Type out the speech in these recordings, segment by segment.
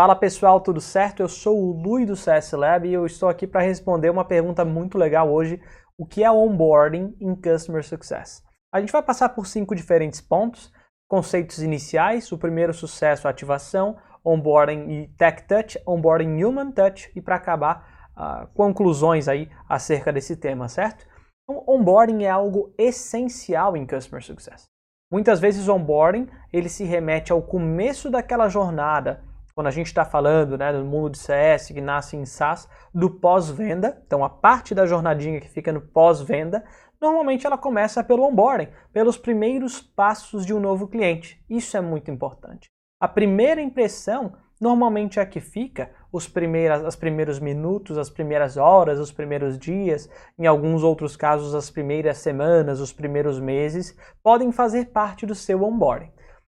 Fala pessoal, tudo certo? Eu sou o Lui do CS Lab e eu estou aqui para responder uma pergunta muito legal hoje: o que é onboarding em Customer Success? A gente vai passar por cinco diferentes pontos: conceitos iniciais, o primeiro sucesso, ativação, onboarding e tech touch, onboarding human touch e para acabar uh, conclusões aí acerca desse tema, certo? Então, onboarding é algo essencial em Customer Success. Muitas vezes onboarding ele se remete ao começo daquela jornada quando a gente está falando né, do mundo de CS que nasce em SaaS, do pós-venda, então a parte da jornadinha que fica no pós-venda, normalmente ela começa pelo onboarding, pelos primeiros passos de um novo cliente. Isso é muito importante. A primeira impressão normalmente é a que fica, os primeiras, os primeiros minutos, as primeiras horas, os primeiros dias, em alguns outros casos as primeiras semanas, os primeiros meses, podem fazer parte do seu onboarding.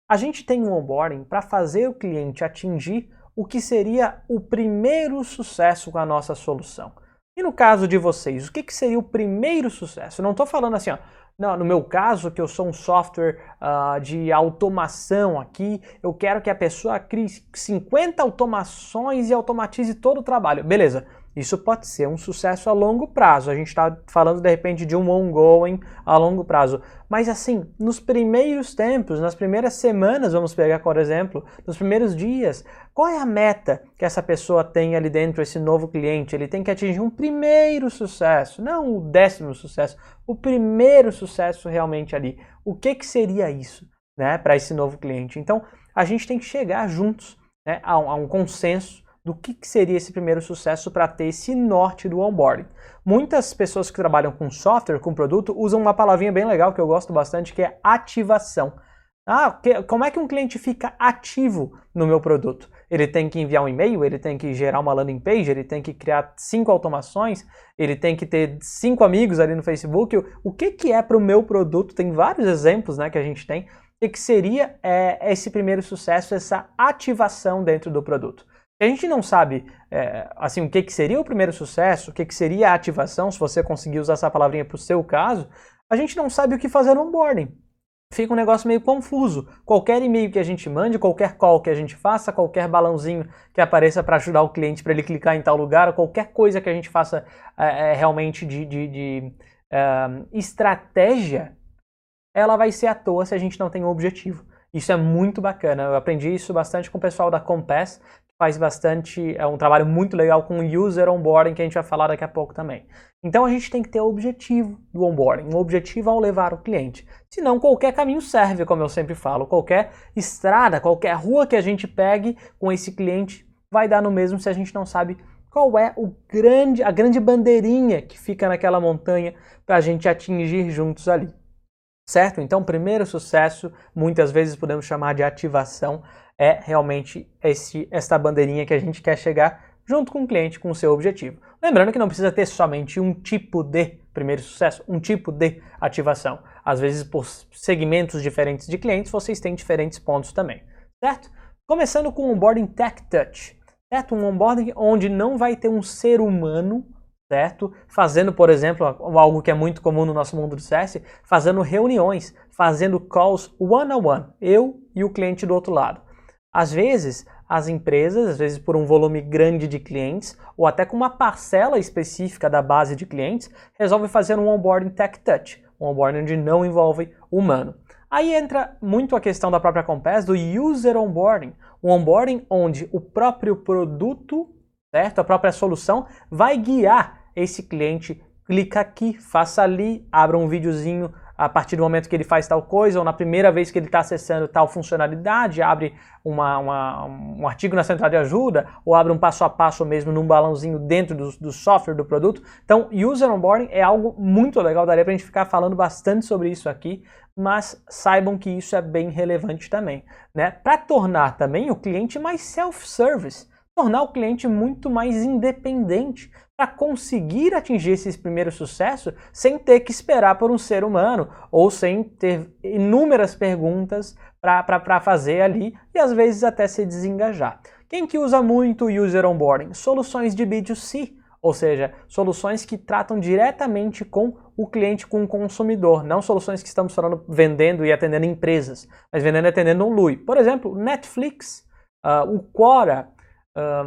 A gente tem um onboarding para fazer o cliente atingir o que seria o primeiro sucesso com a nossa solução. E no caso de vocês, o que, que seria o primeiro sucesso? Eu não estou falando assim, ó, não, no meu caso, que eu sou um software uh, de automação aqui, eu quero que a pessoa crie 50 automações e automatize todo o trabalho. Beleza, isso pode ser um sucesso a longo prazo. A gente está falando de repente de um ongoing a longo prazo. Mas assim, nos primeiros tempos, nas primeiras semanas, vamos pegar por exemplo, nos primeiros dias, qual é a meta que essa pessoa tem ali dentro, esse novo cliente? Ele tem que atingir um primeiro sucesso, não o décimo sucesso, o primeiro sucesso realmente ali. O que, que seria isso né, para esse novo cliente? Então, a gente tem que chegar juntos né, a, um, a um consenso do que, que seria esse primeiro sucesso para ter esse norte do onboarding. Muitas pessoas que trabalham com software, com produto, usam uma palavrinha bem legal que eu gosto bastante, que é ativação. Ah, que, como é que um cliente fica ativo no meu produto? Ele tem que enviar um e-mail, ele tem que gerar uma landing page, ele tem que criar cinco automações, ele tem que ter cinco amigos ali no Facebook. O, que, que é para o meu produto? Tem vários exemplos né, que a gente tem. O que seria é, esse primeiro sucesso, essa ativação dentro do produto? A gente não sabe é, assim o que, que seria o primeiro sucesso, o que, que seria a ativação, se você conseguir usar essa palavrinha para o seu caso, a gente não sabe o que fazer no onboarding. Fica um negócio meio confuso. Qualquer e-mail que a gente mande, qualquer call que a gente faça, qualquer balãozinho que apareça para ajudar o cliente para ele clicar em tal lugar, qualquer coisa que a gente faça é, é, realmente de, de, de é, estratégia, ela vai ser à toa se a gente não tem um objetivo. Isso é muito bacana. Eu aprendi isso bastante com o pessoal da Compass, faz bastante, é um trabalho muito legal com user onboarding que a gente vai falar daqui a pouco também. Então a gente tem que ter o objetivo do onboarding, um objetivo ao levar o cliente. Senão qualquer caminho serve, como eu sempre falo, qualquer estrada, qualquer rua que a gente pegue com esse cliente vai dar no mesmo se a gente não sabe qual é o grande, a grande bandeirinha que fica naquela montanha para a gente atingir juntos ali. Certo? Então, primeiro sucesso, muitas vezes podemos chamar de ativação, é realmente esse, esta bandeirinha que a gente quer chegar junto com o cliente, com o seu objetivo. Lembrando que não precisa ter somente um tipo de primeiro sucesso, um tipo de ativação. Às vezes, por segmentos diferentes de clientes, vocês têm diferentes pontos também, certo? Começando com o onboarding Tech Touch, certo? Um onboarding onde não vai ter um ser humano, certo? Fazendo, por exemplo, algo que é muito comum no nosso mundo do CS, fazendo reuniões, fazendo calls one-on-one, -on -one, eu e o cliente do outro lado. Às vezes, as empresas, às vezes por um volume grande de clientes, ou até com uma parcela específica da base de clientes, resolvem fazer um onboarding tech touch, um onboarding onde não envolve humano. Aí entra muito a questão da própria Compass do user onboarding, um onboarding onde o próprio produto, certo? A própria solução vai guiar esse cliente, clica aqui, faça ali, abra um videozinho a partir do momento que ele faz tal coisa, ou na primeira vez que ele está acessando tal funcionalidade, abre uma, uma, um artigo na central de ajuda, ou abre um passo a passo mesmo num balãozinho dentro do, do software do produto. Então, user onboarding é algo muito legal, daria para a gente ficar falando bastante sobre isso aqui, mas saibam que isso é bem relevante também. Né? Para tornar também o cliente mais self-service, tornar o cliente muito mais independente para conseguir atingir esse primeiro sucesso sem ter que esperar por um ser humano ou sem ter inúmeras perguntas para fazer ali e às vezes até se desengajar. Quem que usa muito User Onboarding? Soluções de B2C, ou seja, soluções que tratam diretamente com o cliente, com o consumidor, não soluções que estamos falando vendendo e atendendo empresas, mas vendendo e atendendo um LUI. Por exemplo, Netflix, uh, o Quora,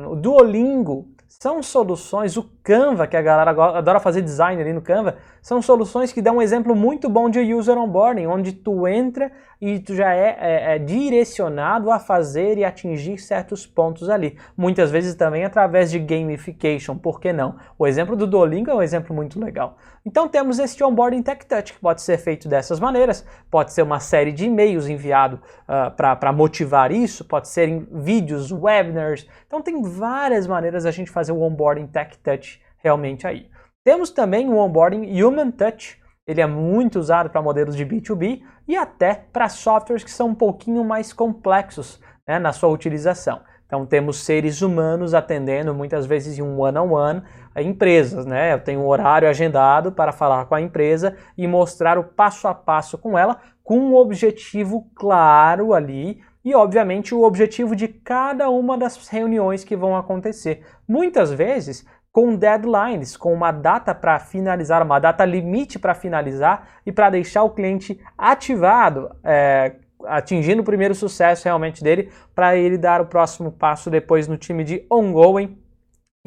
o Duolingo, são soluções, o Canva, que a galera adora fazer design ali no Canva, são soluções que dão um exemplo muito bom de user onboarding, onde tu entra e tu já é, é, é, direcionado a fazer e atingir certos pontos ali. Muitas vezes também através de gamification, por que não? O exemplo do Duolingo é um exemplo muito legal. Então temos este onboarding tech touch que pode ser feito dessas maneiras, pode ser uma série de e-mails enviado uh, para motivar isso, pode ser em vídeos, webinars. Então tem várias maneiras a gente fazer o onboarding tech touch realmente aí. Temos também o onboarding human touch, ele é muito usado para modelos de B2B e até para softwares que são um pouquinho mais complexos né, na sua utilização. Então temos seres humanos atendendo muitas vezes em um one-on-one -on -one, empresas, né? Eu tenho um horário agendado para falar com a empresa e mostrar o passo a passo com ela, com um objetivo claro ali e obviamente o objetivo de cada uma das reuniões que vão acontecer. Muitas vezes com deadlines, com uma data para finalizar, uma data limite para finalizar e para deixar o cliente ativado, é, atingindo o primeiro sucesso realmente dele, para ele dar o próximo passo depois no time de ongoing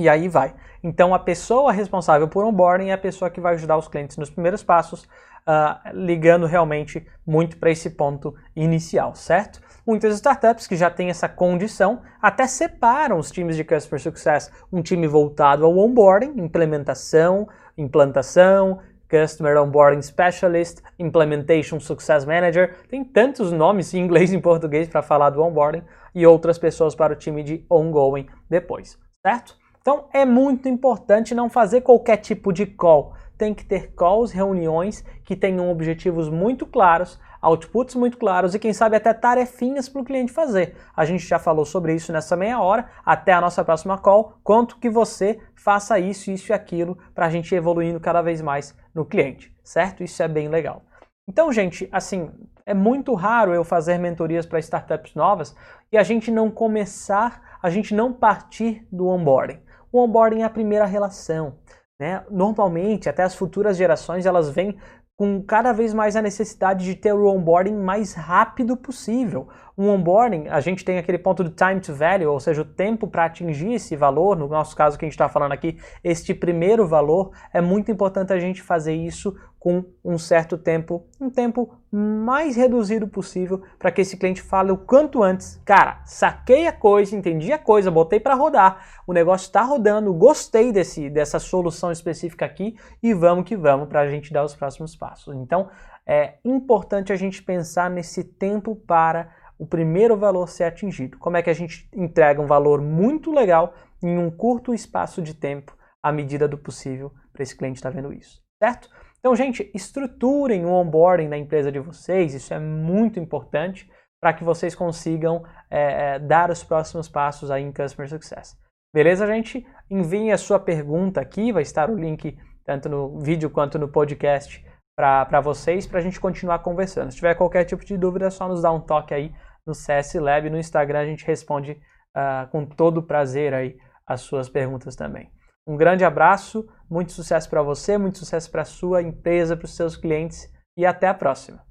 e aí vai. Então a pessoa responsável por onboarding é a pessoa que vai ajudar os clientes nos primeiros passos, uh, ligando realmente muito para esse ponto inicial, certo? Muitas startups que já têm essa condição até separam os times de Customer Success, um time voltado ao onboarding, implementação, implantação, Customer Onboarding Specialist, Implementation Success Manager, tem tantos nomes em inglês e em português para falar do onboarding e outras pessoas para o time de ongoing depois, certo? Então é muito importante não fazer qualquer tipo de call. Tem que ter calls, reuniões que tenham objetivos muito claros, outputs muito claros e quem sabe até tarefinhas para o cliente fazer. A gente já falou sobre isso nessa meia hora. Até a nossa próxima call. Quanto que você faça isso, isso e aquilo para a gente ir evoluindo cada vez mais no cliente, certo? Isso é bem legal. Então, gente, assim, é muito raro eu fazer mentorias para startups novas e a gente não começar, a gente não partir do onboarding. O onboarding é a primeira relação. Né? Normalmente, até as futuras gerações, elas vêm com cada vez mais a necessidade de ter o onboarding mais rápido possível. Um onboarding, a gente tem aquele ponto do time to value, ou seja, o tempo para atingir esse valor, no nosso caso que a gente está falando aqui, este primeiro valor, é muito importante a gente fazer isso com um certo tempo, um tempo mais reduzido possível, para que esse cliente fale o quanto antes, cara, saquei a coisa, entendi a coisa, botei para rodar, o negócio está rodando, gostei desse, dessa solução específica aqui e vamos que vamos para a gente dar os próximos passos. Então, é importante a gente pensar nesse tempo para o primeiro valor ser atingido. Como é que a gente entrega um valor muito legal em um curto espaço de tempo, à medida do possível, para esse cliente estar tá vendo isso, certo? Então, gente, estruturem o onboarding da empresa de vocês, isso é muito importante para que vocês consigam é, dar os próximos passos aí em Customer Success. Beleza, gente? Enviem a sua pergunta aqui, vai estar o link tanto no vídeo quanto no podcast para vocês, para a gente continuar conversando. Se tiver qualquer tipo de dúvida, é só nos dar um toque aí no CS Lab, no Instagram a gente responde uh, com todo prazer aí as suas perguntas também. Um grande abraço, muito sucesso para você, muito sucesso para a sua empresa, para os seus clientes e até a próxima.